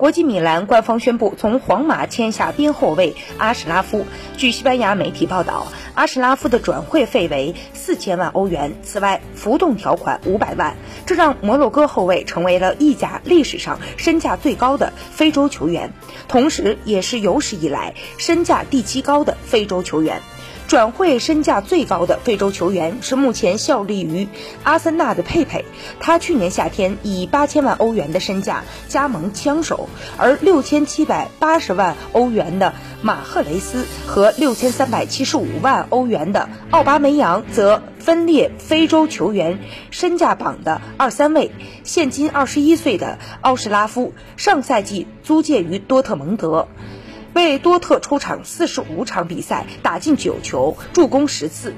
国际米兰官方宣布从皇马签下边后卫阿什拉夫。据西班牙媒体报道，阿什拉夫的转会费为四千万欧元，此外浮动条款五百万，这让摩洛哥后卫成为了意甲历史上身价最高的非洲球员，同时也是有史以来身价第七高的非洲球员。转会身价最高的非洲球员是目前效力于阿森纳的佩佩，他去年夏天以八千万欧元的身价加盟枪手，而六千七百八十万欧元的马赫雷斯和六千三百七十五万欧元的奥巴梅扬则分列非洲球员身价榜的二三位。现今二十一岁的奥什拉夫上赛季租借于多特蒙德。为多特出场四十五场比赛，打进九球，助攻十次。